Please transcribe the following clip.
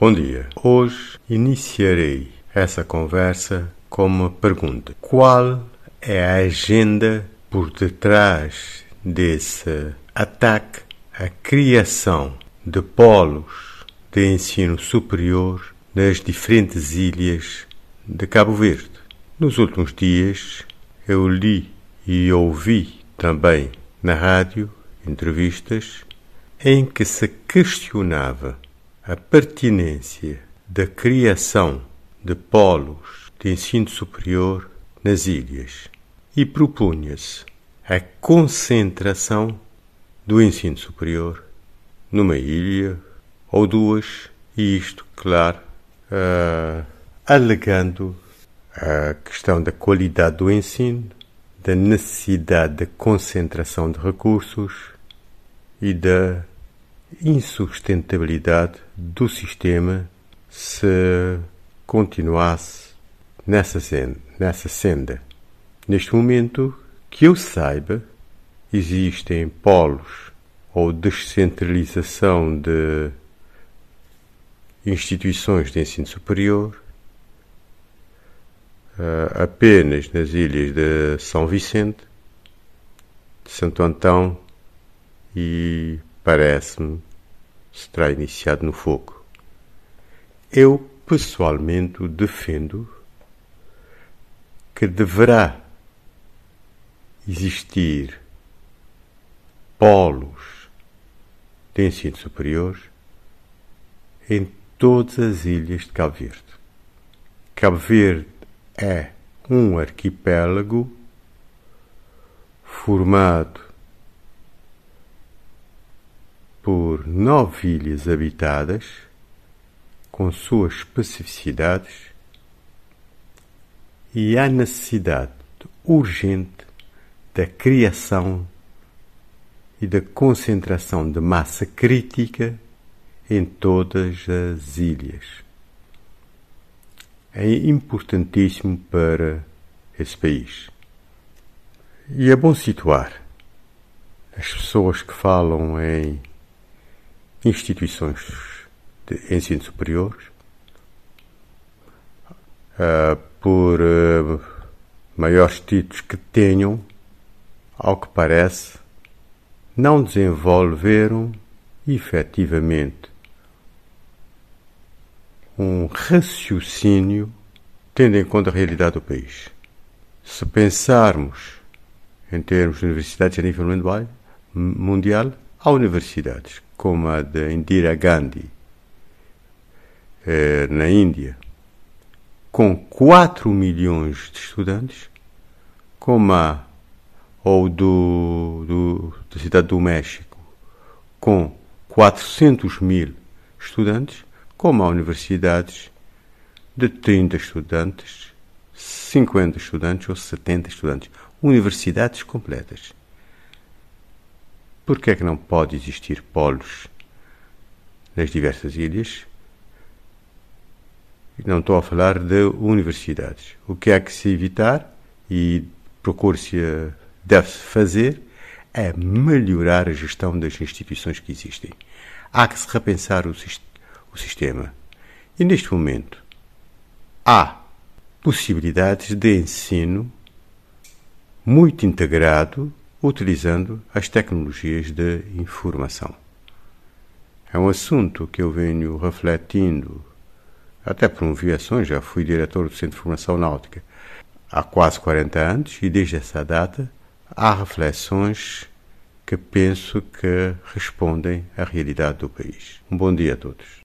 Bom dia. Hoje iniciarei essa conversa com uma pergunta: Qual é a agenda por detrás desse ataque à criação de polos de ensino superior nas diferentes ilhas de Cabo Verde? Nos últimos dias eu li e ouvi também na rádio entrevistas em que se questionava a pertinência da criação de polos de ensino superior nas ilhas e propunha-se a concentração do ensino superior numa ilha ou duas, e isto, claro, uh, alegando a questão da qualidade do ensino, da necessidade de concentração de recursos e da insustentabilidade do sistema se continuasse nessa senda, nessa senda. Neste momento, que eu saiba, existem polos ou descentralização de instituições de ensino superior uh, apenas nas ilhas de São Vicente, de Santo Antão e parece-me se terá iniciado no fogo. Eu, pessoalmente, defendo que deverá existir polos de ensino superior em todas as ilhas de Cabo Verde. Cabo Verde é um arquipélago formado por nove ilhas habitadas, com suas especificidades, e há necessidade urgente da criação e da concentração de massa crítica em todas as ilhas. É importantíssimo para esse país. E é bom situar as pessoas que falam em instituições de ensino superior uh, por uh, maiores títulos que tenham, ao que parece, não desenvolveram efetivamente um raciocínio tendo em conta a realidade do país. Se pensarmos em termos de universidades a nível mundial, há universidades como a de Indira Gandhi eh, na Índia, com 4 milhões de estudantes, como a ou do, do, da cidade do México, com 400 mil estudantes, como há universidades de 30 estudantes, 50 estudantes ou 70 estudantes. Universidades completas. Por que é que não pode existir polos nas diversas ilhas? Não estou a falar de universidades. O que é que se evitar e procure-se deve-se fazer é melhorar a gestão das instituições que existem. Há que se repensar o, o sistema. E neste momento há possibilidades de ensino muito integrado utilizando as tecnologias de informação. É um assunto que eu venho refletindo, até promovi ações, já fui diretor do Centro de Formação Náutica há quase 40 anos e desde essa data há reflexões que penso que respondem à realidade do país. Um bom dia a todos.